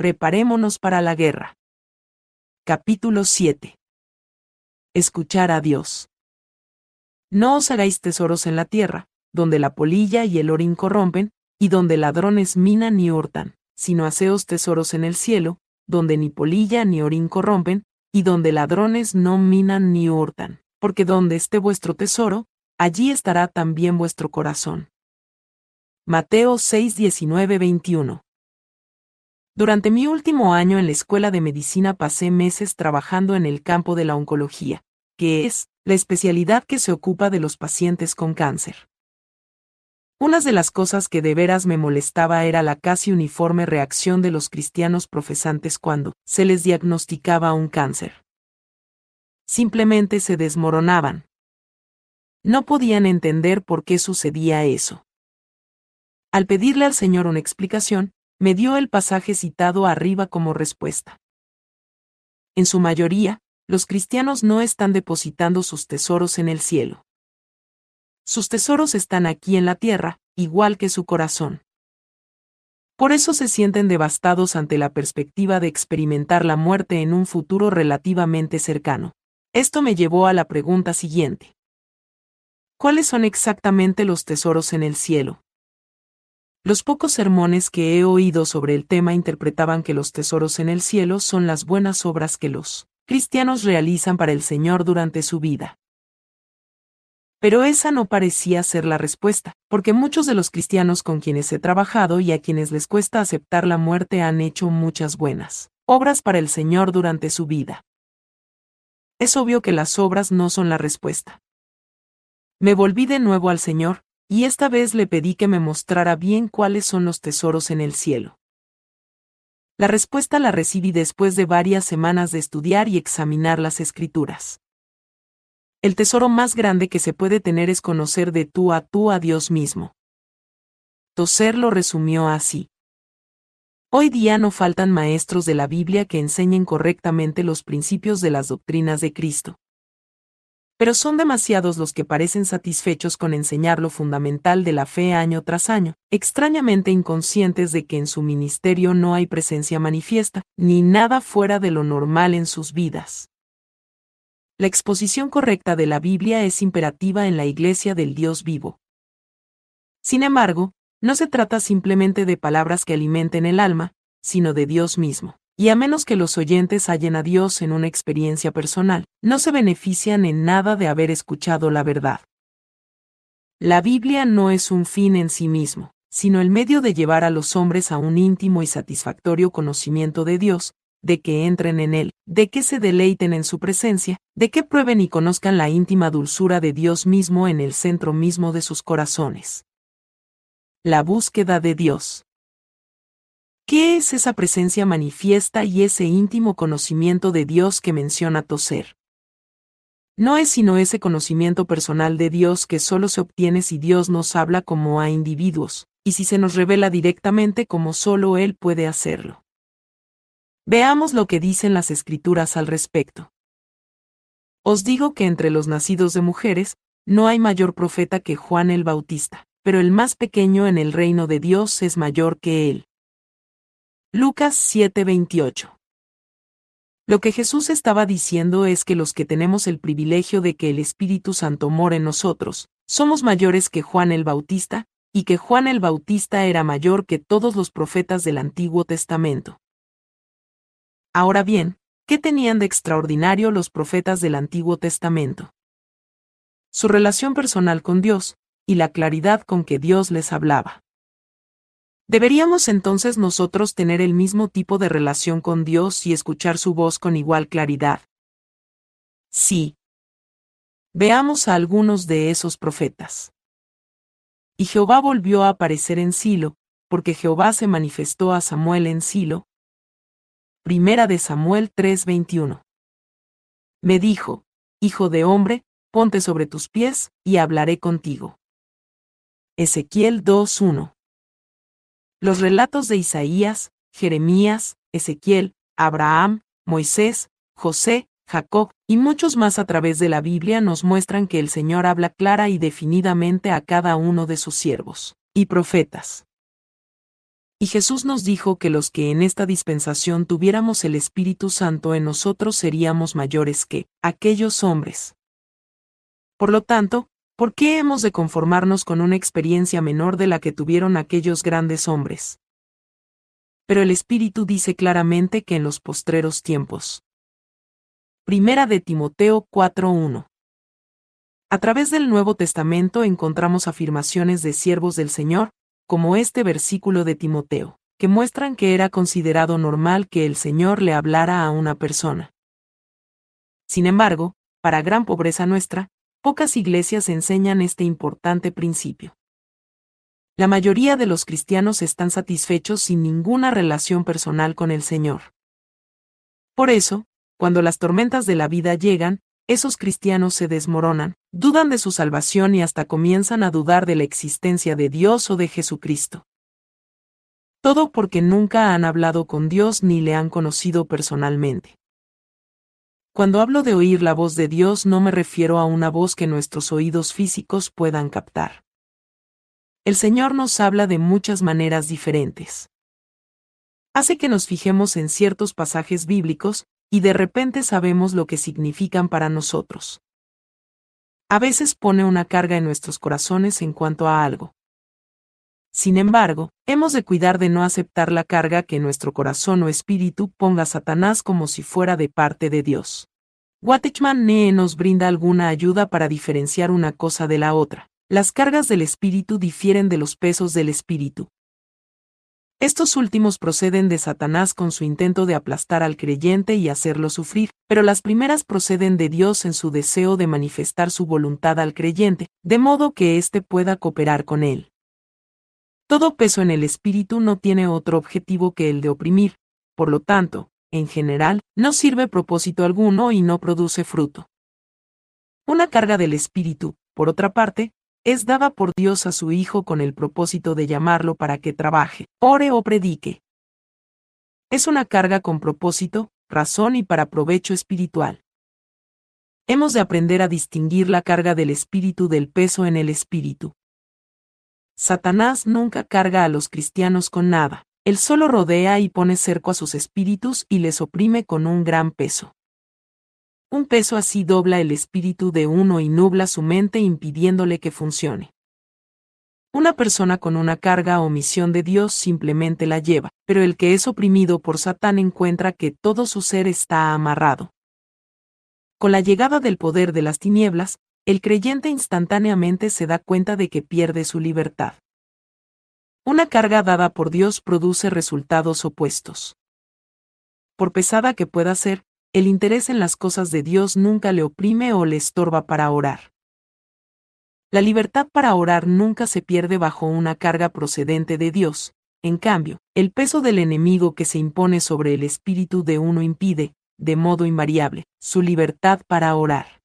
preparémonos para la guerra. Capítulo 7. Escuchar a Dios. No os hagáis tesoros en la tierra, donde la polilla y el orín corrompen, y donde ladrones minan y hurtan, sino haceos tesoros en el cielo, donde ni polilla ni orín corrompen, y donde ladrones no minan ni hurtan, porque donde esté vuestro tesoro, allí estará también vuestro corazón. Mateo 6, 19, 21. Durante mi último año en la escuela de medicina pasé meses trabajando en el campo de la oncología, que es la especialidad que se ocupa de los pacientes con cáncer. Una de las cosas que de veras me molestaba era la casi uniforme reacción de los cristianos profesantes cuando se les diagnosticaba un cáncer. Simplemente se desmoronaban. No podían entender por qué sucedía eso. Al pedirle al Señor una explicación, me dio el pasaje citado arriba como respuesta. En su mayoría, los cristianos no están depositando sus tesoros en el cielo. Sus tesoros están aquí en la tierra, igual que su corazón. Por eso se sienten devastados ante la perspectiva de experimentar la muerte en un futuro relativamente cercano. Esto me llevó a la pregunta siguiente. ¿Cuáles son exactamente los tesoros en el cielo? Los pocos sermones que he oído sobre el tema interpretaban que los tesoros en el cielo son las buenas obras que los cristianos realizan para el Señor durante su vida. Pero esa no parecía ser la respuesta, porque muchos de los cristianos con quienes he trabajado y a quienes les cuesta aceptar la muerte han hecho muchas buenas obras para el Señor durante su vida. Es obvio que las obras no son la respuesta. Me volví de nuevo al Señor, y esta vez le pedí que me mostrara bien cuáles son los tesoros en el cielo. La respuesta la recibí después de varias semanas de estudiar y examinar las escrituras. El tesoro más grande que se puede tener es conocer de tú a tú a Dios mismo. Toser lo resumió así. Hoy día no faltan maestros de la Biblia que enseñen correctamente los principios de las doctrinas de Cristo pero son demasiados los que parecen satisfechos con enseñar lo fundamental de la fe año tras año, extrañamente inconscientes de que en su ministerio no hay presencia manifiesta, ni nada fuera de lo normal en sus vidas. La exposición correcta de la Biblia es imperativa en la Iglesia del Dios vivo. Sin embargo, no se trata simplemente de palabras que alimenten el alma, sino de Dios mismo y a menos que los oyentes hallen a Dios en una experiencia personal, no se benefician en nada de haber escuchado la verdad. La Biblia no es un fin en sí mismo, sino el medio de llevar a los hombres a un íntimo y satisfactorio conocimiento de Dios, de que entren en Él, de que se deleiten en su presencia, de que prueben y conozcan la íntima dulzura de Dios mismo en el centro mismo de sus corazones. La búsqueda de Dios. ¿Qué es esa presencia manifiesta y ese íntimo conocimiento de Dios que menciona Toser? No es sino ese conocimiento personal de Dios que solo se obtiene si Dios nos habla como a individuos, y si se nos revela directamente como solo Él puede hacerlo. Veamos lo que dicen las escrituras al respecto. Os digo que entre los nacidos de mujeres, no hay mayor profeta que Juan el Bautista, pero el más pequeño en el reino de Dios es mayor que él. Lucas 7:28. Lo que Jesús estaba diciendo es que los que tenemos el privilegio de que el Espíritu Santo more en nosotros, somos mayores que Juan el Bautista, y que Juan el Bautista era mayor que todos los profetas del Antiguo Testamento. Ahora bien, ¿qué tenían de extraordinario los profetas del Antiguo Testamento? Su relación personal con Dios, y la claridad con que Dios les hablaba. ¿Deberíamos entonces nosotros tener el mismo tipo de relación con Dios y escuchar su voz con igual claridad? Sí. Veamos a algunos de esos profetas. Y Jehová volvió a aparecer en Silo, porque Jehová se manifestó a Samuel en Silo. Primera de Samuel 3:21. Me dijo, Hijo de hombre, ponte sobre tus pies, y hablaré contigo. Ezequiel 2:1 los relatos de Isaías, Jeremías, Ezequiel, Abraham, Moisés, José, Jacob y muchos más a través de la Biblia nos muestran que el Señor habla clara y definidamente a cada uno de sus siervos y profetas. Y Jesús nos dijo que los que en esta dispensación tuviéramos el Espíritu Santo en nosotros seríamos mayores que aquellos hombres. Por lo tanto, ¿por qué hemos de conformarnos con una experiencia menor de la que tuvieron aquellos grandes hombres? Pero el Espíritu dice claramente que en los postreros tiempos. Primera de Timoteo 4.1. A través del Nuevo Testamento encontramos afirmaciones de siervos del Señor, como este versículo de Timoteo, que muestran que era considerado normal que el Señor le hablara a una persona. Sin embargo, para gran pobreza nuestra, pocas iglesias enseñan este importante principio. La mayoría de los cristianos están satisfechos sin ninguna relación personal con el Señor. Por eso, cuando las tormentas de la vida llegan, esos cristianos se desmoronan, dudan de su salvación y hasta comienzan a dudar de la existencia de Dios o de Jesucristo. Todo porque nunca han hablado con Dios ni le han conocido personalmente. Cuando hablo de oír la voz de Dios no me refiero a una voz que nuestros oídos físicos puedan captar. El Señor nos habla de muchas maneras diferentes. Hace que nos fijemos en ciertos pasajes bíblicos, y de repente sabemos lo que significan para nosotros. A veces pone una carga en nuestros corazones en cuanto a algo. Sin embargo, hemos de cuidar de no aceptar la carga que nuestro corazón o espíritu ponga a Satanás como si fuera de parte de Dios. Watchman Nee nos brinda alguna ayuda para diferenciar una cosa de la otra. Las cargas del espíritu difieren de los pesos del espíritu. Estos últimos proceden de Satanás con su intento de aplastar al creyente y hacerlo sufrir, pero las primeras proceden de Dios en su deseo de manifestar su voluntad al creyente, de modo que éste pueda cooperar con él. Todo peso en el espíritu no tiene otro objetivo que el de oprimir, por lo tanto, en general, no sirve propósito alguno y no produce fruto. Una carga del espíritu, por otra parte, es dada por Dios a su Hijo con el propósito de llamarlo para que trabaje, ore o predique. Es una carga con propósito, razón y para provecho espiritual. Hemos de aprender a distinguir la carga del espíritu del peso en el espíritu. Satanás nunca carga a los cristianos con nada, él solo rodea y pone cerco a sus espíritus y les oprime con un gran peso. Un peso así dobla el espíritu de uno y nubla su mente impidiéndole que funcione. Una persona con una carga o misión de Dios simplemente la lleva, pero el que es oprimido por Satán encuentra que todo su ser está amarrado. Con la llegada del poder de las tinieblas, el creyente instantáneamente se da cuenta de que pierde su libertad. Una carga dada por Dios produce resultados opuestos. Por pesada que pueda ser, el interés en las cosas de Dios nunca le oprime o le estorba para orar. La libertad para orar nunca se pierde bajo una carga procedente de Dios, en cambio, el peso del enemigo que se impone sobre el espíritu de uno impide, de modo invariable, su libertad para orar.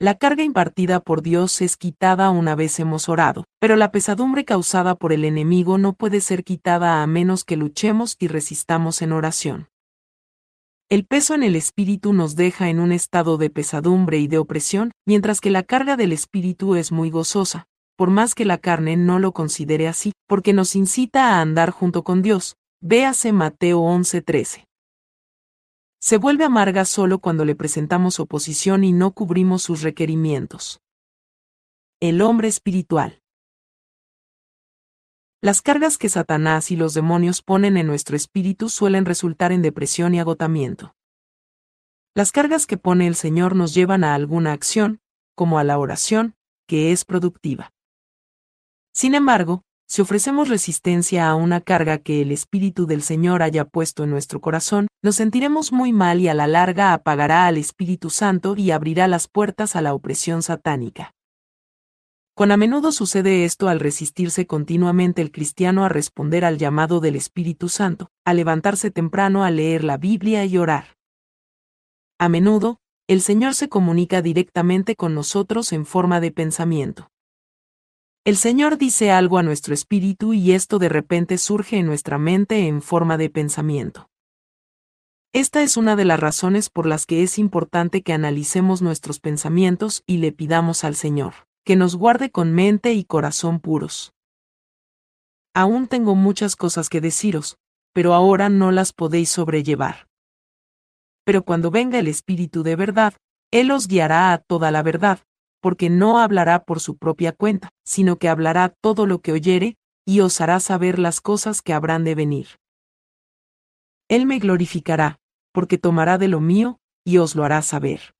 La carga impartida por Dios es quitada una vez hemos orado, pero la pesadumbre causada por el enemigo no puede ser quitada a menos que luchemos y resistamos en oración. El peso en el espíritu nos deja en un estado de pesadumbre y de opresión, mientras que la carga del espíritu es muy gozosa, por más que la carne no lo considere así, porque nos incita a andar junto con Dios. Véase Mateo 11:13. Se vuelve amarga solo cuando le presentamos oposición y no cubrimos sus requerimientos. El hombre espiritual. Las cargas que Satanás y los demonios ponen en nuestro espíritu suelen resultar en depresión y agotamiento. Las cargas que pone el Señor nos llevan a alguna acción, como a la oración, que es productiva. Sin embargo, si ofrecemos resistencia a una carga que el Espíritu del Señor haya puesto en nuestro corazón, nos sentiremos muy mal y a la larga apagará al Espíritu Santo y abrirá las puertas a la opresión satánica. Con a menudo sucede esto al resistirse continuamente el cristiano a responder al llamado del Espíritu Santo, a levantarse temprano a leer la Biblia y orar. A menudo, el Señor se comunica directamente con nosotros en forma de pensamiento. El Señor dice algo a nuestro espíritu y esto de repente surge en nuestra mente en forma de pensamiento. Esta es una de las razones por las que es importante que analicemos nuestros pensamientos y le pidamos al Señor que nos guarde con mente y corazón puros. Aún tengo muchas cosas que deciros, pero ahora no las podéis sobrellevar. Pero cuando venga el Espíritu de verdad, Él os guiará a toda la verdad, porque no hablará por su propia cuenta, sino que hablará todo lo que oyere, y os hará saber las cosas que habrán de venir. Él me glorificará, porque tomará de lo mío, y os lo hará saber.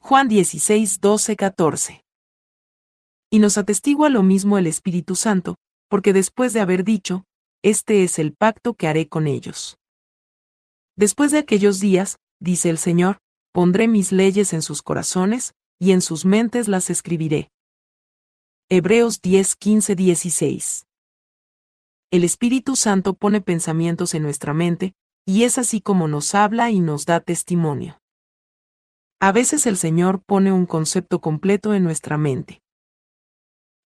Juan 16, 12, 14. Y nos atestigua lo mismo el Espíritu Santo, porque después de haber dicho, Este es el pacto que haré con ellos. Después de aquellos días, dice el Señor, pondré mis leyes en sus corazones, y en sus mentes las escribiré. Hebreos 10, 15, 16. El Espíritu Santo pone pensamientos en nuestra mente, y es así como nos habla y nos da testimonio. A veces el Señor pone un concepto completo en nuestra mente.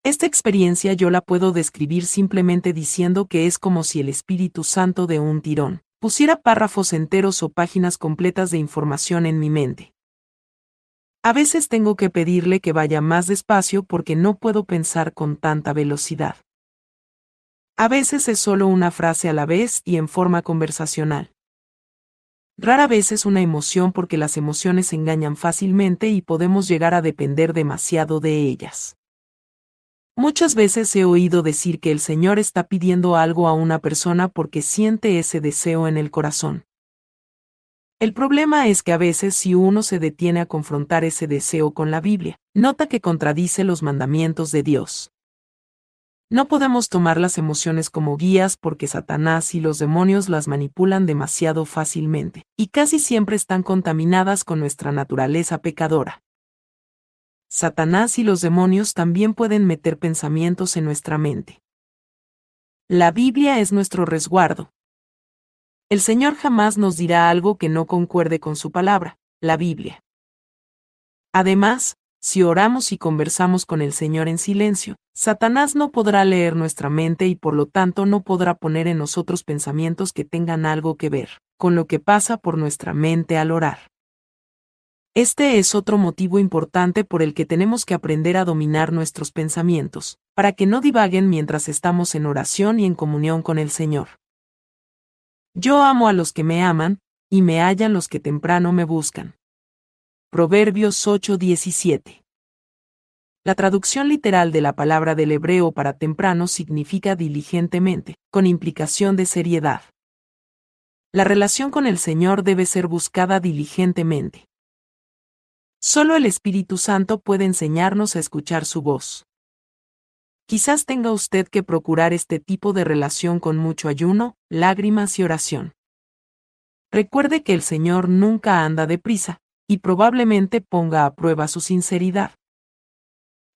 Esta experiencia yo la puedo describir simplemente diciendo que es como si el Espíritu Santo de un tirón pusiera párrafos enteros o páginas completas de información en mi mente. A veces tengo que pedirle que vaya más despacio porque no puedo pensar con tanta velocidad. A veces es solo una frase a la vez y en forma conversacional. Rara vez es una emoción porque las emociones engañan fácilmente y podemos llegar a depender demasiado de ellas. Muchas veces he oído decir que el Señor está pidiendo algo a una persona porque siente ese deseo en el corazón. El problema es que a veces si uno se detiene a confrontar ese deseo con la Biblia, nota que contradice los mandamientos de Dios. No podemos tomar las emociones como guías porque Satanás y los demonios las manipulan demasiado fácilmente, y casi siempre están contaminadas con nuestra naturaleza pecadora. Satanás y los demonios también pueden meter pensamientos en nuestra mente. La Biblia es nuestro resguardo. El Señor jamás nos dirá algo que no concuerde con su palabra, la Biblia. Además, si oramos y conversamos con el Señor en silencio, Satanás no podrá leer nuestra mente y por lo tanto no podrá poner en nosotros pensamientos que tengan algo que ver con lo que pasa por nuestra mente al orar. Este es otro motivo importante por el que tenemos que aprender a dominar nuestros pensamientos, para que no divaguen mientras estamos en oración y en comunión con el Señor. Yo amo a los que me aman, y me hallan los que temprano me buscan. Proverbios 8:17. La traducción literal de la palabra del hebreo para temprano significa diligentemente, con implicación de seriedad. La relación con el Señor debe ser buscada diligentemente. Solo el Espíritu Santo puede enseñarnos a escuchar su voz. Quizás tenga usted que procurar este tipo de relación con mucho ayuno, lágrimas y oración. Recuerde que el Señor nunca anda deprisa, y probablemente ponga a prueba su sinceridad.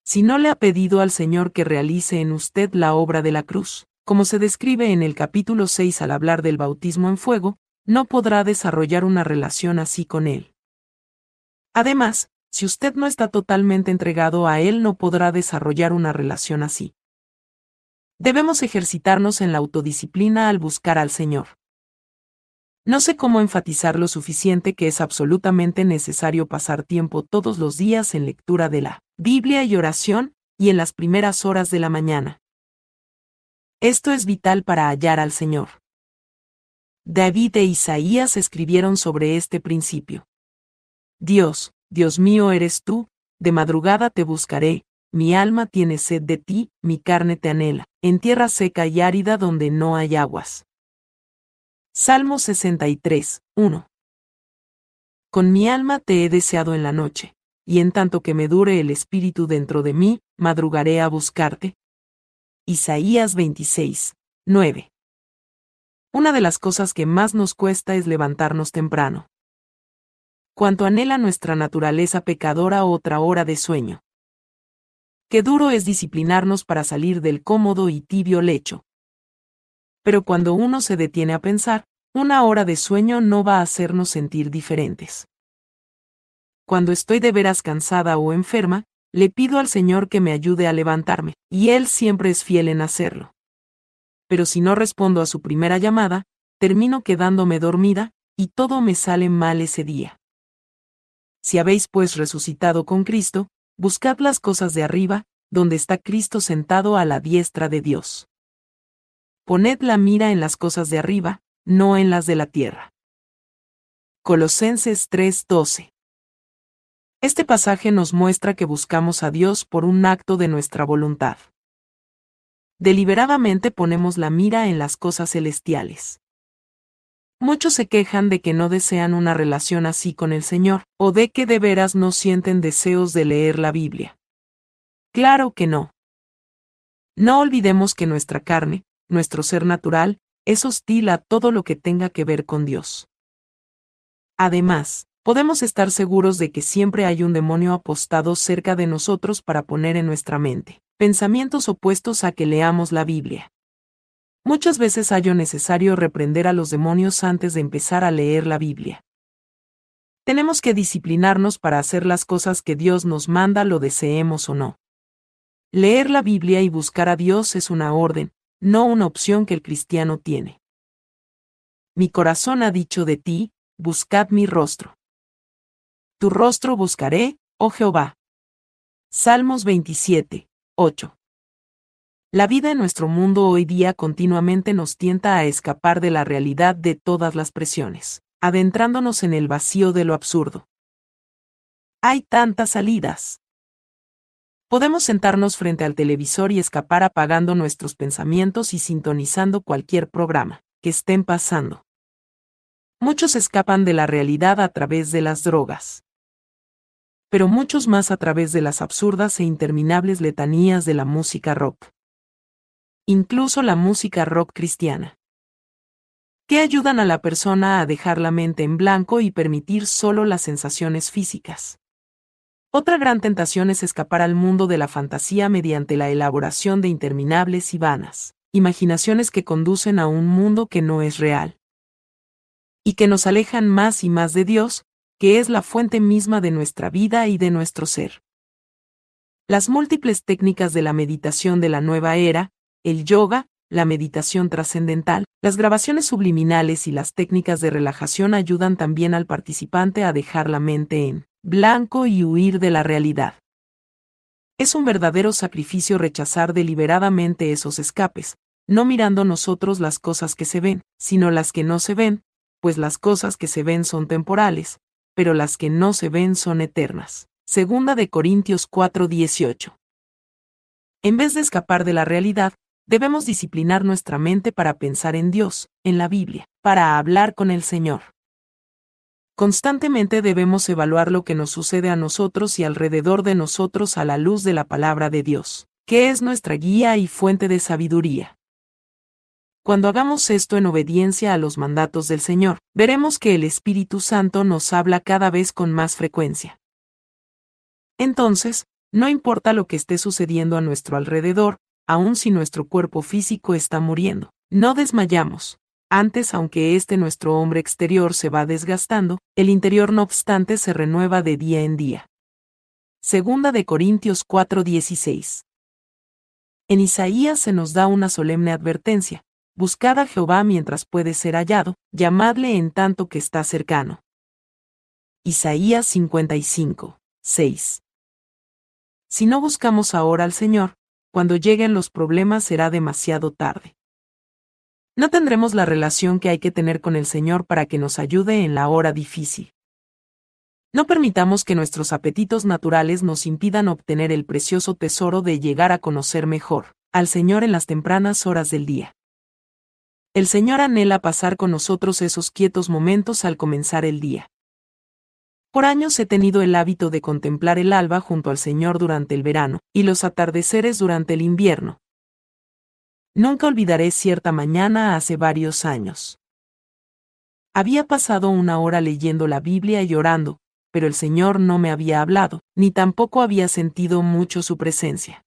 Si no le ha pedido al Señor que realice en usted la obra de la cruz, como se describe en el capítulo 6 al hablar del bautismo en fuego, no podrá desarrollar una relación así con Él. Además, si usted no está totalmente entregado a Él no podrá desarrollar una relación así. Debemos ejercitarnos en la autodisciplina al buscar al Señor. No sé cómo enfatizar lo suficiente que es absolutamente necesario pasar tiempo todos los días en lectura de la Biblia y oración, y en las primeras horas de la mañana. Esto es vital para hallar al Señor. David e Isaías escribieron sobre este principio. Dios, Dios mío eres tú, de madrugada te buscaré, mi alma tiene sed de ti, mi carne te anhela, en tierra seca y árida donde no hay aguas. Salmo 63, 1. Con mi alma te he deseado en la noche, y en tanto que me dure el espíritu dentro de mí, madrugaré a buscarte. Isaías 26, 9. Una de las cosas que más nos cuesta es levantarnos temprano. Cuanto anhela nuestra naturaleza pecadora otra hora de sueño. Qué duro es disciplinarnos para salir del cómodo y tibio lecho, pero cuando uno se detiene a pensar, una hora de sueño no va a hacernos sentir diferentes. Cuando estoy de veras cansada o enferma, le pido al Señor que me ayude a levantarme, y Él siempre es fiel en hacerlo. Pero si no respondo a su primera llamada, termino quedándome dormida, y todo me sale mal ese día. Si habéis pues resucitado con Cristo, buscad las cosas de arriba, donde está Cristo sentado a la diestra de Dios. poned la mira en las cosas de arriba, no en las de la tierra. Colosenses 3:12 Este pasaje nos muestra que buscamos a Dios por un acto de nuestra voluntad. Deliberadamente ponemos la mira en las cosas celestiales. Muchos se quejan de que no desean una relación así con el Señor, o de que de veras no sienten deseos de leer la Biblia. Claro que no. No olvidemos que nuestra carne, nuestro ser natural, es hostil a todo lo que tenga que ver con Dios. Además, podemos estar seguros de que siempre hay un demonio apostado cerca de nosotros para poner en nuestra mente pensamientos opuestos a que leamos la Biblia. Muchas veces hallo necesario reprender a los demonios antes de empezar a leer la Biblia. Tenemos que disciplinarnos para hacer las cosas que Dios nos manda lo deseemos o no. Leer la Biblia y buscar a Dios es una orden, no una opción que el cristiano tiene. Mi corazón ha dicho de ti, buscad mi rostro. Tu rostro buscaré, oh Jehová. Salmos 27, 8. La vida en nuestro mundo hoy día continuamente nos tienta a escapar de la realidad de todas las presiones, adentrándonos en el vacío de lo absurdo. Hay tantas salidas. Podemos sentarnos frente al televisor y escapar apagando nuestros pensamientos y sintonizando cualquier programa que estén pasando. Muchos escapan de la realidad a través de las drogas. Pero muchos más a través de las absurdas e interminables letanías de la música rock incluso la música rock cristiana. Que ayudan a la persona a dejar la mente en blanco y permitir solo las sensaciones físicas. Otra gran tentación es escapar al mundo de la fantasía mediante la elaboración de interminables y vanas imaginaciones que conducen a un mundo que no es real. Y que nos alejan más y más de Dios, que es la fuente misma de nuestra vida y de nuestro ser. Las múltiples técnicas de la meditación de la nueva era, el yoga, la meditación trascendental, las grabaciones subliminales y las técnicas de relajación ayudan también al participante a dejar la mente en blanco y huir de la realidad. Es un verdadero sacrificio rechazar deliberadamente esos escapes, no mirando nosotros las cosas que se ven, sino las que no se ven, pues las cosas que se ven son temporales, pero las que no se ven son eternas. Segunda de Corintios 4:18. En vez de escapar de la realidad, debemos disciplinar nuestra mente para pensar en Dios, en la Biblia, para hablar con el Señor. Constantemente debemos evaluar lo que nos sucede a nosotros y alrededor de nosotros a la luz de la palabra de Dios, que es nuestra guía y fuente de sabiduría. Cuando hagamos esto en obediencia a los mandatos del Señor, veremos que el Espíritu Santo nos habla cada vez con más frecuencia. Entonces, no importa lo que esté sucediendo a nuestro alrededor, aun si nuestro cuerpo físico está muriendo. No desmayamos. Antes, aunque este nuestro hombre exterior se va desgastando, el interior no obstante se renueva de día en día. Segunda de Corintios 4:16. En Isaías se nos da una solemne advertencia. Buscad a Jehová mientras puede ser hallado, llamadle en tanto que está cercano. Isaías 55, 6. Si no buscamos ahora al Señor, cuando lleguen los problemas será demasiado tarde. No tendremos la relación que hay que tener con el Señor para que nos ayude en la hora difícil. No permitamos que nuestros apetitos naturales nos impidan obtener el precioso tesoro de llegar a conocer mejor al Señor en las tempranas horas del día. El Señor anhela pasar con nosotros esos quietos momentos al comenzar el día. Por años he tenido el hábito de contemplar el alba junto al Señor durante el verano, y los atardeceres durante el invierno. Nunca olvidaré cierta mañana hace varios años. Había pasado una hora leyendo la Biblia y orando, pero el Señor no me había hablado, ni tampoco había sentido mucho su presencia.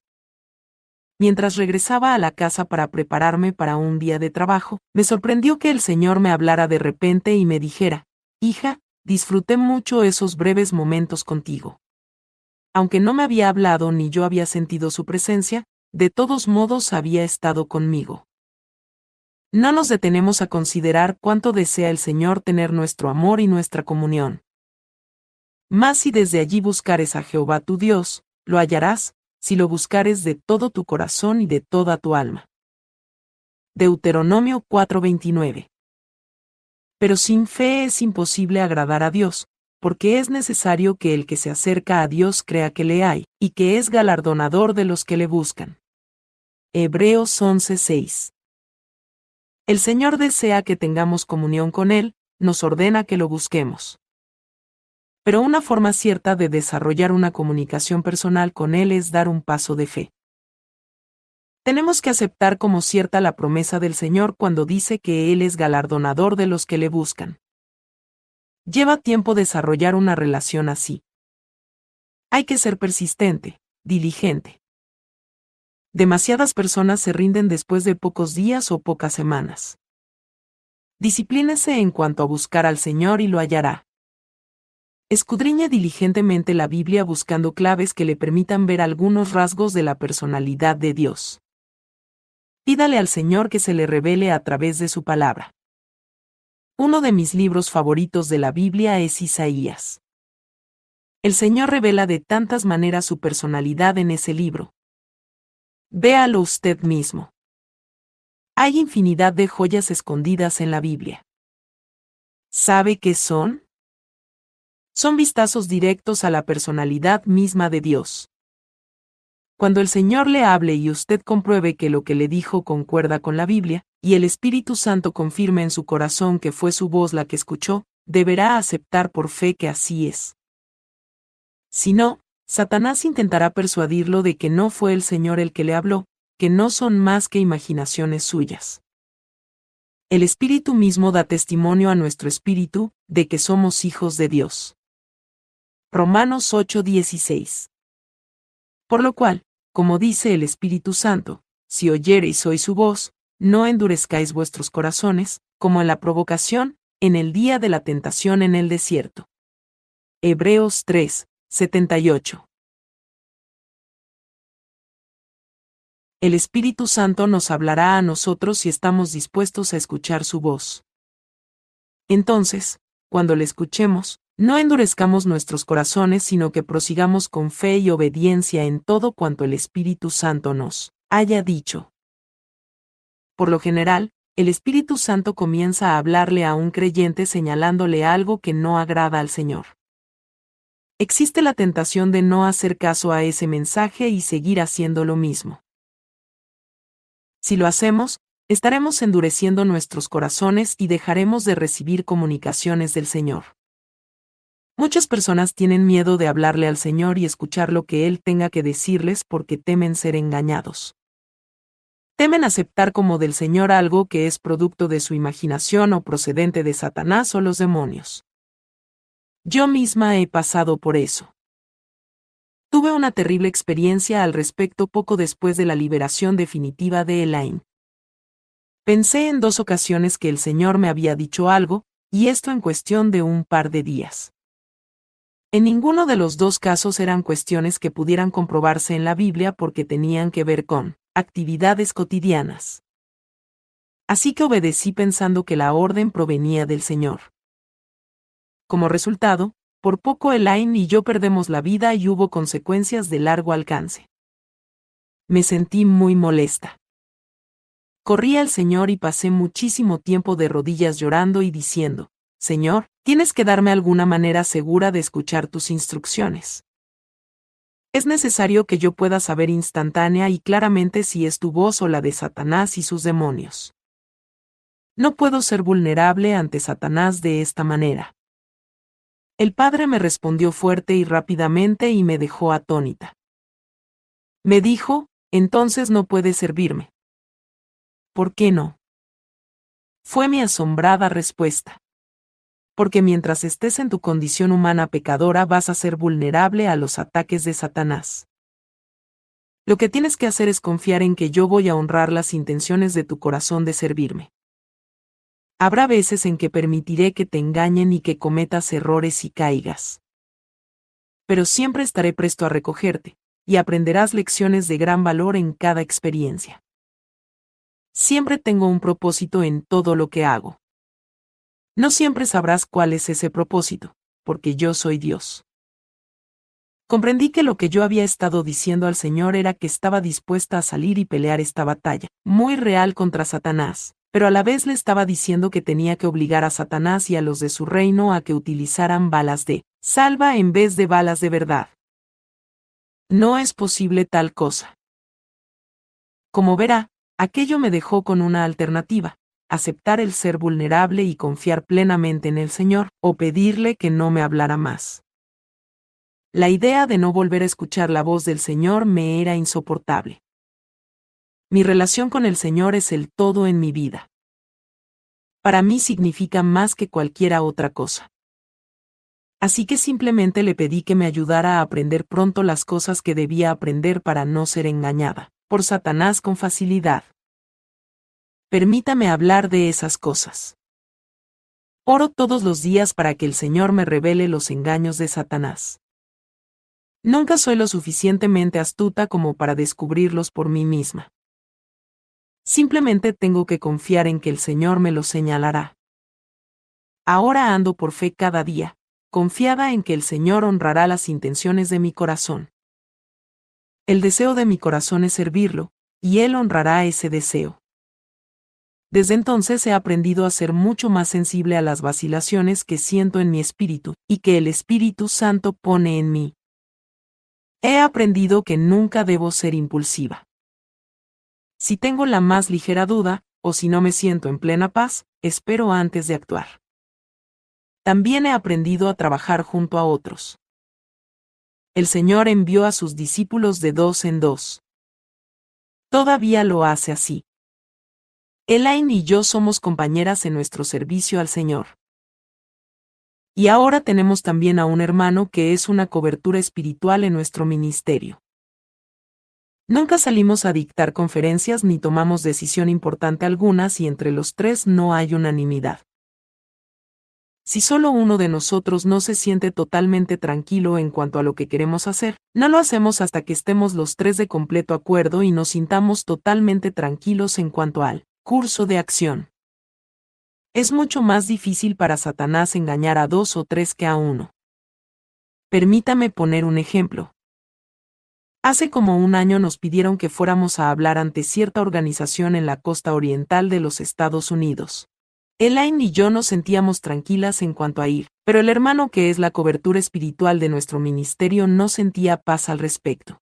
Mientras regresaba a la casa para prepararme para un día de trabajo, me sorprendió que el Señor me hablara de repente y me dijera, Hija, disfruté mucho esos breves momentos contigo. Aunque no me había hablado ni yo había sentido su presencia, de todos modos había estado conmigo. No nos detenemos a considerar cuánto desea el Señor tener nuestro amor y nuestra comunión. Más si desde allí buscares a Jehová tu Dios, lo hallarás, si lo buscares de todo tu corazón y de toda tu alma. Deuteronomio 4:29. Pero sin fe es imposible agradar a Dios, porque es necesario que el que se acerca a Dios crea que le hay, y que es galardonador de los que le buscan. Hebreos 11:6. El Señor desea que tengamos comunión con Él, nos ordena que lo busquemos. Pero una forma cierta de desarrollar una comunicación personal con Él es dar un paso de fe. Tenemos que aceptar como cierta la promesa del Señor cuando dice que Él es galardonador de los que le buscan. Lleva tiempo desarrollar una relación así. Hay que ser persistente, diligente. Demasiadas personas se rinden después de pocos días o pocas semanas. Disciplínese en cuanto a buscar al Señor y lo hallará. Escudriña diligentemente la Biblia buscando claves que le permitan ver algunos rasgos de la personalidad de Dios. Pídale al Señor que se le revele a través de su palabra. Uno de mis libros favoritos de la Biblia es Isaías. El Señor revela de tantas maneras su personalidad en ese libro. Véalo usted mismo. Hay infinidad de joyas escondidas en la Biblia. ¿Sabe qué son? Son vistazos directos a la personalidad misma de Dios. Cuando el Señor le hable y usted compruebe que lo que le dijo concuerda con la Biblia, y el Espíritu Santo confirme en su corazón que fue su voz la que escuchó, deberá aceptar por fe que así es. Si no, Satanás intentará persuadirlo de que no fue el Señor el que le habló, que no son más que imaginaciones suyas. El Espíritu mismo da testimonio a nuestro espíritu de que somos hijos de Dios. Romanos 8:16 por lo cual, como dice el Espíritu Santo, si oyereis hoy su voz, no endurezcáis vuestros corazones, como en la provocación, en el día de la tentación en el desierto. Hebreos 3, 78. El Espíritu Santo nos hablará a nosotros si estamos dispuestos a escuchar su voz. Entonces, cuando le escuchemos, no endurezcamos nuestros corazones, sino que prosigamos con fe y obediencia en todo cuanto el Espíritu Santo nos haya dicho. Por lo general, el Espíritu Santo comienza a hablarle a un creyente señalándole algo que no agrada al Señor. Existe la tentación de no hacer caso a ese mensaje y seguir haciendo lo mismo. Si lo hacemos, estaremos endureciendo nuestros corazones y dejaremos de recibir comunicaciones del Señor. Muchas personas tienen miedo de hablarle al Señor y escuchar lo que Él tenga que decirles porque temen ser engañados. Temen aceptar como del Señor algo que es producto de su imaginación o procedente de Satanás o los demonios. Yo misma he pasado por eso. Tuve una terrible experiencia al respecto poco después de la liberación definitiva de Elaine. Pensé en dos ocasiones que el Señor me había dicho algo, y esto en cuestión de un par de días. En ninguno de los dos casos eran cuestiones que pudieran comprobarse en la Biblia porque tenían que ver con actividades cotidianas. Así que obedecí pensando que la orden provenía del Señor. Como resultado, por poco Elaine y yo perdemos la vida y hubo consecuencias de largo alcance. Me sentí muy molesta. Corrí al Señor y pasé muchísimo tiempo de rodillas llorando y diciendo, Señor, tienes que darme alguna manera segura de escuchar tus instrucciones. Es necesario que yo pueda saber instantánea y claramente si es tu voz o la de Satanás y sus demonios. No puedo ser vulnerable ante Satanás de esta manera. El padre me respondió fuerte y rápidamente y me dejó atónita. Me dijo, entonces no puedes servirme. ¿Por qué no? Fue mi asombrada respuesta porque mientras estés en tu condición humana pecadora vas a ser vulnerable a los ataques de Satanás. Lo que tienes que hacer es confiar en que yo voy a honrar las intenciones de tu corazón de servirme. Habrá veces en que permitiré que te engañen y que cometas errores y caigas. Pero siempre estaré presto a recogerte, y aprenderás lecciones de gran valor en cada experiencia. Siempre tengo un propósito en todo lo que hago. No siempre sabrás cuál es ese propósito, porque yo soy Dios. Comprendí que lo que yo había estado diciendo al Señor era que estaba dispuesta a salir y pelear esta batalla, muy real contra Satanás, pero a la vez le estaba diciendo que tenía que obligar a Satanás y a los de su reino a que utilizaran balas de salva en vez de balas de verdad. No es posible tal cosa. Como verá, aquello me dejó con una alternativa, aceptar el ser vulnerable y confiar plenamente en el Señor, o pedirle que no me hablara más. La idea de no volver a escuchar la voz del Señor me era insoportable. Mi relación con el Señor es el todo en mi vida. Para mí significa más que cualquiera otra cosa. Así que simplemente le pedí que me ayudara a aprender pronto las cosas que debía aprender para no ser engañada por Satanás con facilidad. Permítame hablar de esas cosas. Oro todos los días para que el Señor me revele los engaños de Satanás. Nunca soy lo suficientemente astuta como para descubrirlos por mí misma. Simplemente tengo que confiar en que el Señor me los señalará. Ahora ando por fe cada día, confiada en que el Señor honrará las intenciones de mi corazón. El deseo de mi corazón es servirlo, y Él honrará ese deseo. Desde entonces he aprendido a ser mucho más sensible a las vacilaciones que siento en mi espíritu, y que el Espíritu Santo pone en mí. He aprendido que nunca debo ser impulsiva. Si tengo la más ligera duda, o si no me siento en plena paz, espero antes de actuar. También he aprendido a trabajar junto a otros. El Señor envió a sus discípulos de dos en dos. Todavía lo hace así. Elaine y yo somos compañeras en nuestro servicio al Señor. Y ahora tenemos también a un hermano que es una cobertura espiritual en nuestro ministerio. Nunca salimos a dictar conferencias ni tomamos decisión importante alguna si entre los tres no hay unanimidad. Si solo uno de nosotros no se siente totalmente tranquilo en cuanto a lo que queremos hacer, no lo hacemos hasta que estemos los tres de completo acuerdo y nos sintamos totalmente tranquilos en cuanto al curso de acción. Es mucho más difícil para Satanás engañar a dos o tres que a uno. Permítame poner un ejemplo. Hace como un año nos pidieron que fuéramos a hablar ante cierta organización en la costa oriental de los Estados Unidos. Elaine y yo nos sentíamos tranquilas en cuanto a ir, pero el hermano que es la cobertura espiritual de nuestro ministerio no sentía paz al respecto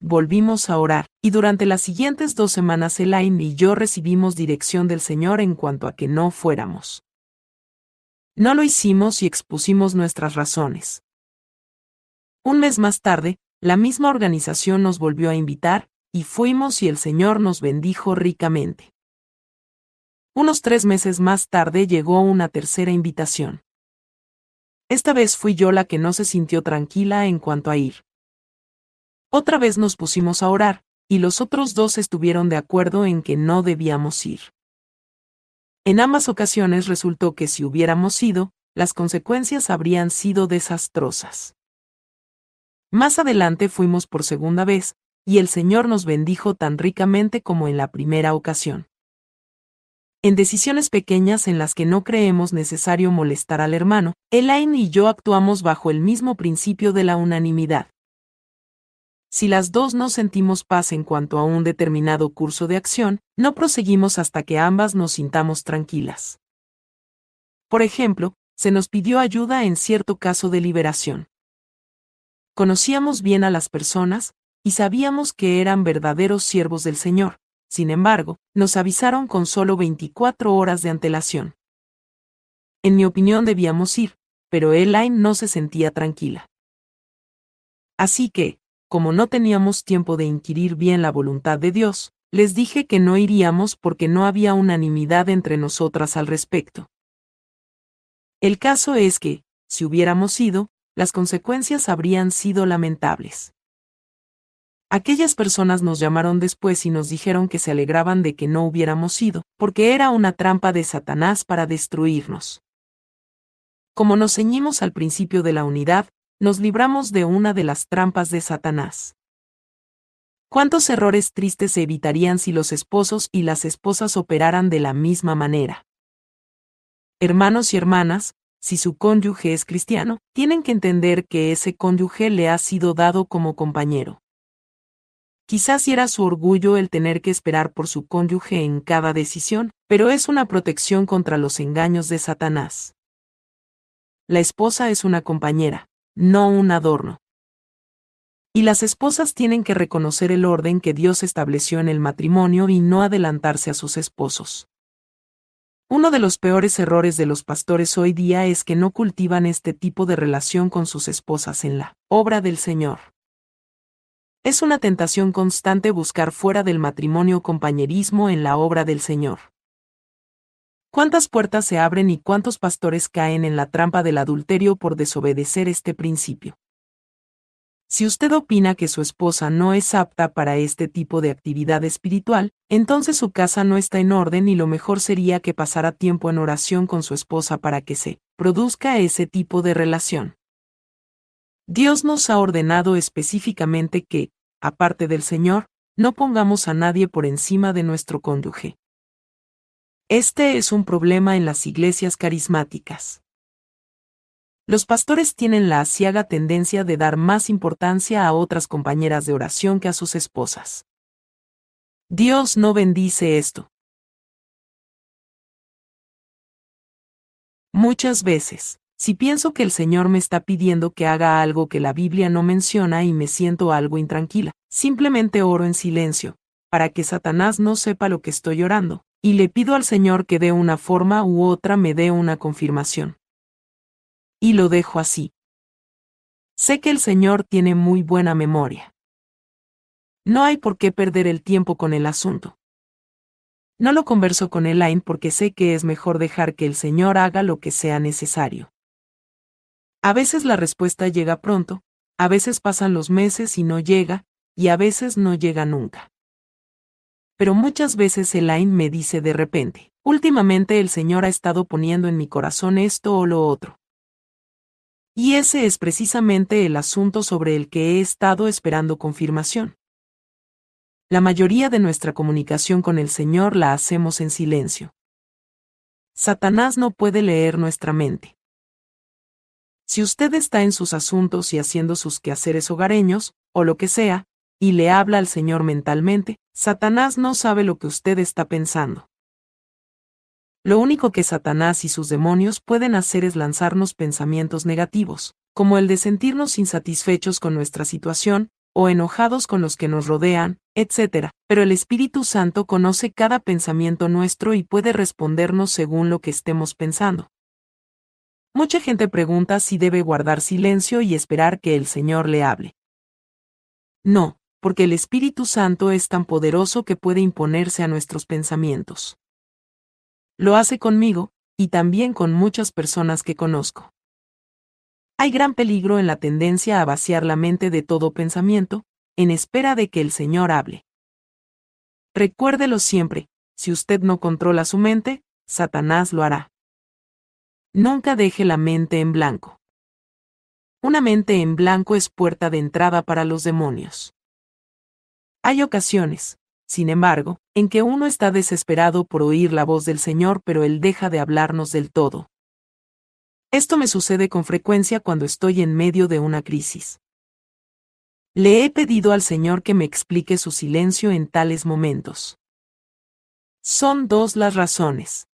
volvimos a orar, y durante las siguientes dos semanas Elaine y yo recibimos dirección del Señor en cuanto a que no fuéramos. No lo hicimos y expusimos nuestras razones. Un mes más tarde, la misma organización nos volvió a invitar, y fuimos y el Señor nos bendijo ricamente. Unos tres meses más tarde llegó una tercera invitación. Esta vez fui yo la que no se sintió tranquila en cuanto a ir. Otra vez nos pusimos a orar, y los otros dos estuvieron de acuerdo en que no debíamos ir. En ambas ocasiones resultó que si hubiéramos ido, las consecuencias habrían sido desastrosas. Más adelante fuimos por segunda vez, y el Señor nos bendijo tan ricamente como en la primera ocasión. En decisiones pequeñas en las que no creemos necesario molestar al hermano, Elaine y yo actuamos bajo el mismo principio de la unanimidad. Si las dos no sentimos paz en cuanto a un determinado curso de acción, no proseguimos hasta que ambas nos sintamos tranquilas. Por ejemplo, se nos pidió ayuda en cierto caso de liberación. Conocíamos bien a las personas, y sabíamos que eran verdaderos siervos del Señor, sin embargo, nos avisaron con solo 24 horas de antelación. En mi opinión debíamos ir, pero Elaine no se sentía tranquila. Así que, como no teníamos tiempo de inquirir bien la voluntad de Dios, les dije que no iríamos porque no había unanimidad entre nosotras al respecto. El caso es que, si hubiéramos ido, las consecuencias habrían sido lamentables. Aquellas personas nos llamaron después y nos dijeron que se alegraban de que no hubiéramos ido, porque era una trampa de Satanás para destruirnos. Como nos ceñimos al principio de la unidad, nos libramos de una de las trampas de Satanás. ¿Cuántos errores tristes se evitarían si los esposos y las esposas operaran de la misma manera? Hermanos y hermanas, si su cónyuge es cristiano, tienen que entender que ese cónyuge le ha sido dado como compañero. Quizás era su orgullo el tener que esperar por su cónyuge en cada decisión, pero es una protección contra los engaños de Satanás. La esposa es una compañera, no un adorno. Y las esposas tienen que reconocer el orden que Dios estableció en el matrimonio y no adelantarse a sus esposos. Uno de los peores errores de los pastores hoy día es que no cultivan este tipo de relación con sus esposas en la obra del Señor. Es una tentación constante buscar fuera del matrimonio compañerismo en la obra del Señor. ¿Cuántas puertas se abren y cuántos pastores caen en la trampa del adulterio por desobedecer este principio? Si usted opina que su esposa no es apta para este tipo de actividad espiritual, entonces su casa no está en orden y lo mejor sería que pasara tiempo en oración con su esposa para que se produzca ese tipo de relación. Dios nos ha ordenado específicamente que, aparte del Señor, no pongamos a nadie por encima de nuestro cónyuge. Este es un problema en las iglesias carismáticas. Los pastores tienen la asiaga tendencia de dar más importancia a otras compañeras de oración que a sus esposas. Dios no bendice esto. Muchas veces, si pienso que el Señor me está pidiendo que haga algo que la Biblia no menciona y me siento algo intranquila, simplemente oro en silencio, para que Satanás no sepa lo que estoy orando, y le pido al Señor que de una forma u otra me dé una confirmación. Y lo dejo así. Sé que el Señor tiene muy buena memoria. No hay por qué perder el tiempo con el asunto. No lo converso con Elaine porque sé que es mejor dejar que el Señor haga lo que sea necesario. A veces la respuesta llega pronto, a veces pasan los meses y no llega, y a veces no llega nunca. Pero muchas veces Elaine me dice de repente, últimamente el Señor ha estado poniendo en mi corazón esto o lo otro. Y ese es precisamente el asunto sobre el que he estado esperando confirmación. La mayoría de nuestra comunicación con el Señor la hacemos en silencio. Satanás no puede leer nuestra mente. Si usted está en sus asuntos y haciendo sus quehaceres hogareños, o lo que sea, y le habla al Señor mentalmente, Satanás no sabe lo que usted está pensando. Lo único que Satanás y sus demonios pueden hacer es lanzarnos pensamientos negativos, como el de sentirnos insatisfechos con nuestra situación, o enojados con los que nos rodean, etc. Pero el Espíritu Santo conoce cada pensamiento nuestro y puede respondernos según lo que estemos pensando. Mucha gente pregunta si debe guardar silencio y esperar que el Señor le hable. No, porque el Espíritu Santo es tan poderoso que puede imponerse a nuestros pensamientos. Lo hace conmigo, y también con muchas personas que conozco. Hay gran peligro en la tendencia a vaciar la mente de todo pensamiento, en espera de que el Señor hable. Recuérdelo siempre, si usted no controla su mente, Satanás lo hará. Nunca deje la mente en blanco. Una mente en blanco es puerta de entrada para los demonios. Hay ocasiones, sin embargo, en que uno está desesperado por oír la voz del Señor pero Él deja de hablarnos del todo. Esto me sucede con frecuencia cuando estoy en medio de una crisis. Le he pedido al Señor que me explique su silencio en tales momentos. Son dos las razones.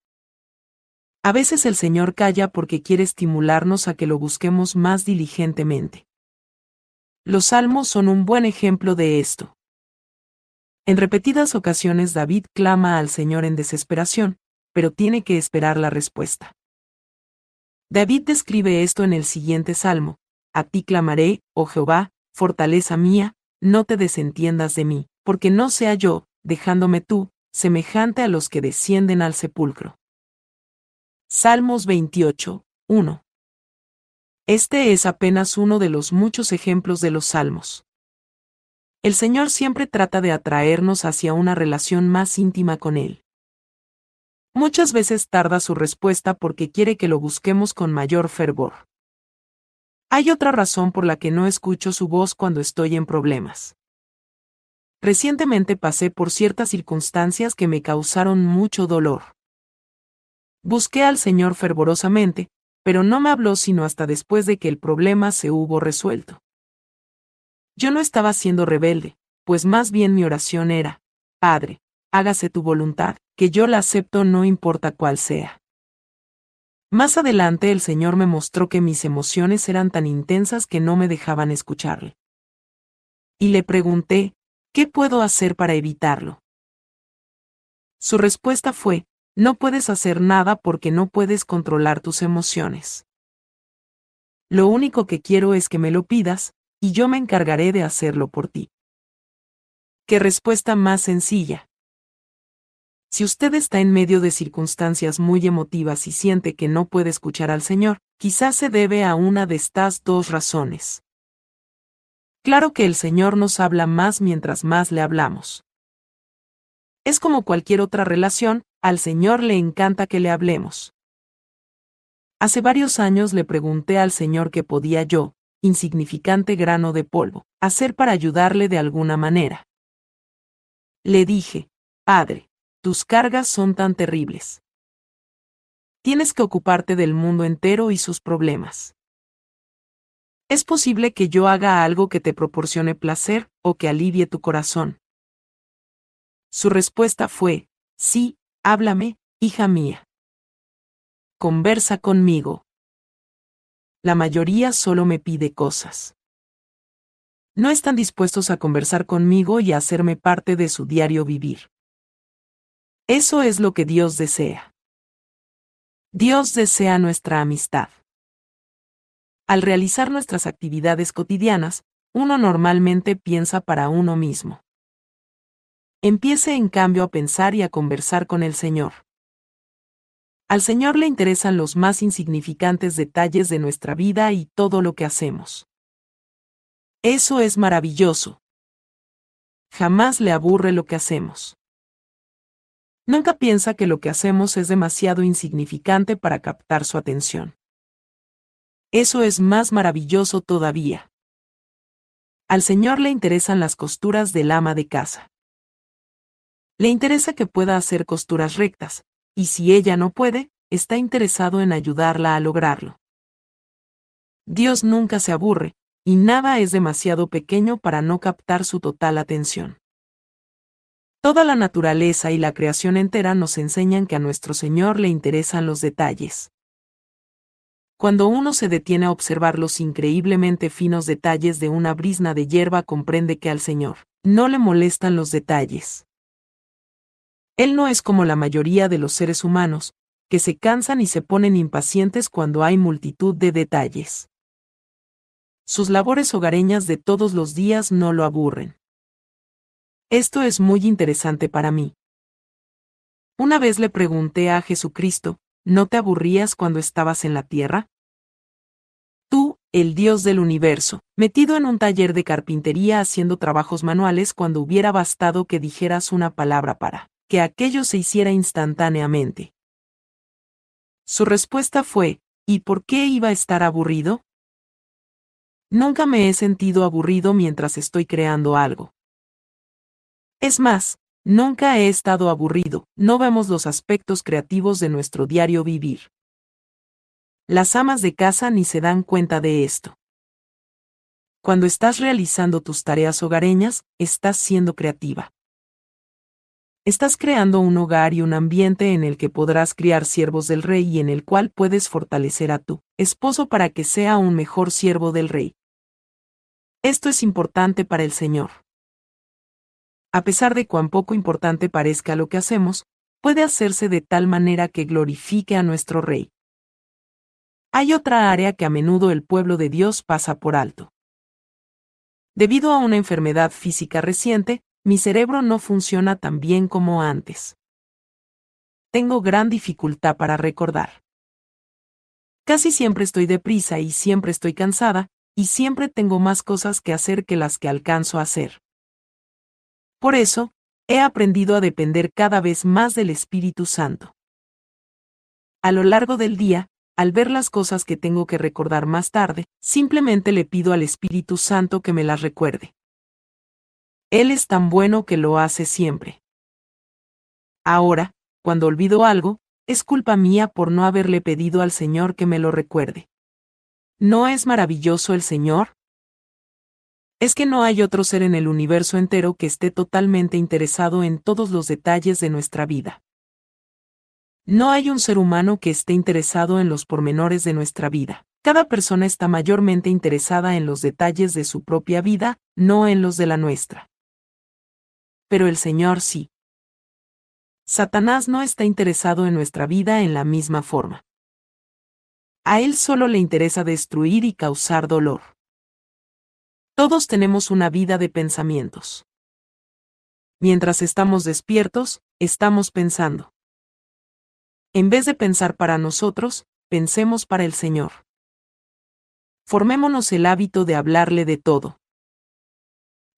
A veces el Señor calla porque quiere estimularnos a que lo busquemos más diligentemente. Los salmos son un buen ejemplo de esto. En repetidas ocasiones David clama al Señor en desesperación, pero tiene que esperar la respuesta. David describe esto en el siguiente salmo, A ti clamaré, oh Jehová, fortaleza mía, no te desentiendas de mí, porque no sea yo, dejándome tú, semejante a los que descienden al sepulcro. Salmos 28, 1. Este es apenas uno de los muchos ejemplos de los salmos. El Señor siempre trata de atraernos hacia una relación más íntima con Él. Muchas veces tarda su respuesta porque quiere que lo busquemos con mayor fervor. Hay otra razón por la que no escucho su voz cuando estoy en problemas. Recientemente pasé por ciertas circunstancias que me causaron mucho dolor. Busqué al Señor fervorosamente, pero no me habló sino hasta después de que el problema se hubo resuelto. Yo no estaba siendo rebelde, pues más bien mi oración era, Padre, hágase tu voluntad, que yo la acepto no importa cuál sea. Más adelante el Señor me mostró que mis emociones eran tan intensas que no me dejaban escucharle. Y le pregunté, ¿qué puedo hacer para evitarlo? Su respuesta fue, no puedes hacer nada porque no puedes controlar tus emociones. Lo único que quiero es que me lo pidas, y yo me encargaré de hacerlo por ti. ¿Qué respuesta más sencilla? Si usted está en medio de circunstancias muy emotivas y siente que no puede escuchar al Señor, quizás se debe a una de estas dos razones. Claro que el Señor nos habla más mientras más le hablamos. Es como cualquier otra relación, al Señor le encanta que le hablemos. Hace varios años le pregunté al Señor qué podía yo, insignificante grano de polvo, hacer para ayudarle de alguna manera. Le dije, Padre, tus cargas son tan terribles. Tienes que ocuparte del mundo entero y sus problemas. Es posible que yo haga algo que te proporcione placer o que alivie tu corazón. Su respuesta fue, sí, háblame, hija mía. Conversa conmigo. La mayoría solo me pide cosas. No están dispuestos a conversar conmigo y a hacerme parte de su diario vivir. Eso es lo que Dios desea. Dios desea nuestra amistad. Al realizar nuestras actividades cotidianas, uno normalmente piensa para uno mismo. Empiece en cambio a pensar y a conversar con el Señor. Al Señor le interesan los más insignificantes detalles de nuestra vida y todo lo que hacemos. Eso es maravilloso. Jamás le aburre lo que hacemos. Nunca piensa que lo que hacemos es demasiado insignificante para captar su atención. Eso es más maravilloso todavía. Al Señor le interesan las costuras del ama de casa. Le interesa que pueda hacer costuras rectas, y si ella no puede, está interesado en ayudarla a lograrlo. Dios nunca se aburre, y nada es demasiado pequeño para no captar su total atención. Toda la naturaleza y la creación entera nos enseñan que a nuestro Señor le interesan los detalles. Cuando uno se detiene a observar los increíblemente finos detalles de una brisna de hierba comprende que al Señor no le molestan los detalles. Él no es como la mayoría de los seres humanos, que se cansan y se ponen impacientes cuando hay multitud de detalles. Sus labores hogareñas de todos los días no lo aburren. Esto es muy interesante para mí. Una vez le pregunté a Jesucristo, ¿no te aburrías cuando estabas en la tierra? Tú, el Dios del universo, metido en un taller de carpintería haciendo trabajos manuales cuando hubiera bastado que dijeras una palabra para que aquello se hiciera instantáneamente. Su respuesta fue, ¿y por qué iba a estar aburrido? Nunca me he sentido aburrido mientras estoy creando algo. Es más, nunca he estado aburrido, no vemos los aspectos creativos de nuestro diario vivir. Las amas de casa ni se dan cuenta de esto. Cuando estás realizando tus tareas hogareñas, estás siendo creativa. Estás creando un hogar y un ambiente en el que podrás criar siervos del rey y en el cual puedes fortalecer a tu esposo para que sea un mejor siervo del rey. Esto es importante para el Señor. A pesar de cuán poco importante parezca lo que hacemos, puede hacerse de tal manera que glorifique a nuestro rey. Hay otra área que a menudo el pueblo de Dios pasa por alto. Debido a una enfermedad física reciente, mi cerebro no funciona tan bien como antes. Tengo gran dificultad para recordar. Casi siempre estoy deprisa y siempre estoy cansada, y siempre tengo más cosas que hacer que las que alcanzo a hacer. Por eso, he aprendido a depender cada vez más del Espíritu Santo. A lo largo del día, al ver las cosas que tengo que recordar más tarde, simplemente le pido al Espíritu Santo que me las recuerde. Él es tan bueno que lo hace siempre. Ahora, cuando olvido algo, es culpa mía por no haberle pedido al Señor que me lo recuerde. ¿No es maravilloso el Señor? Es que no hay otro ser en el universo entero que esté totalmente interesado en todos los detalles de nuestra vida. No hay un ser humano que esté interesado en los pormenores de nuestra vida. Cada persona está mayormente interesada en los detalles de su propia vida, no en los de la nuestra. Pero el Señor sí. Satanás no está interesado en nuestra vida en la misma forma. A él solo le interesa destruir y causar dolor. Todos tenemos una vida de pensamientos. Mientras estamos despiertos, estamos pensando. En vez de pensar para nosotros, pensemos para el Señor. Formémonos el hábito de hablarle de todo.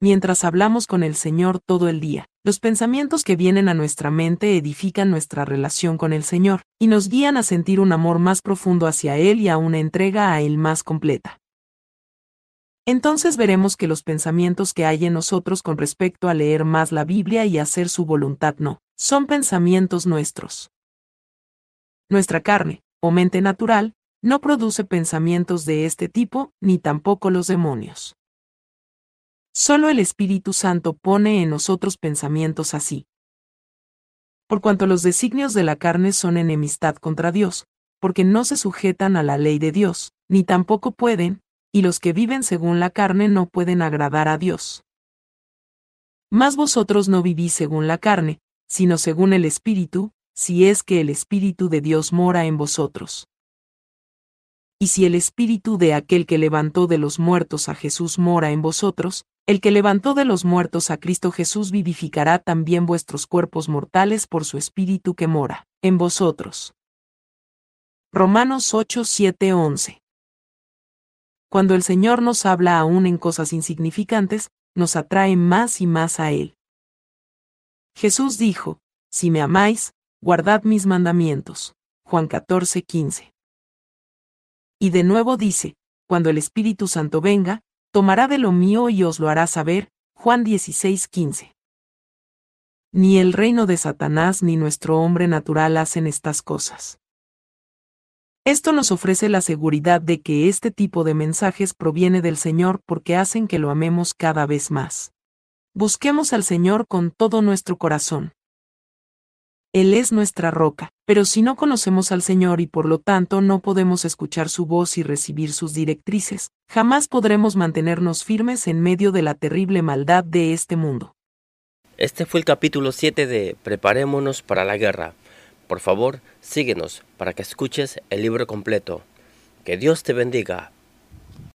Mientras hablamos con el Señor todo el día, los pensamientos que vienen a nuestra mente edifican nuestra relación con el Señor, y nos guían a sentir un amor más profundo hacia Él y a una entrega a Él más completa. Entonces veremos que los pensamientos que hay en nosotros con respecto a leer más la Biblia y hacer su voluntad no, son pensamientos nuestros. Nuestra carne, o mente natural, no produce pensamientos de este tipo, ni tampoco los demonios. Solo el Espíritu Santo pone en nosotros pensamientos así. Por cuanto los designios de la carne son enemistad contra Dios, porque no se sujetan a la ley de Dios, ni tampoco pueden, y los que viven según la carne no pueden agradar a Dios. Mas vosotros no vivís según la carne, sino según el Espíritu, si es que el Espíritu de Dios mora en vosotros. Y si el Espíritu de aquel que levantó de los muertos a Jesús mora en vosotros, el que levantó de los muertos a Cristo Jesús vivificará también vuestros cuerpos mortales por su Espíritu que mora en vosotros. Romanos 8, 7, 11. Cuando el Señor nos habla aún en cosas insignificantes, nos atrae más y más a Él. Jesús dijo, Si me amáis, guardad mis mandamientos. Juan 14, 15. Y de nuevo dice, cuando el Espíritu Santo venga, tomará de lo mío y os lo hará saber. Juan 16, 15. Ni el reino de Satanás ni nuestro hombre natural hacen estas cosas. Esto nos ofrece la seguridad de que este tipo de mensajes proviene del Señor porque hacen que lo amemos cada vez más. Busquemos al Señor con todo nuestro corazón. Él es nuestra roca, pero si no conocemos al Señor y por lo tanto no podemos escuchar su voz y recibir sus directrices, jamás podremos mantenernos firmes en medio de la terrible maldad de este mundo. Este fue el capítulo 7 de Preparémonos para la guerra. Por favor, síguenos para que escuches el libro completo. Que Dios te bendiga.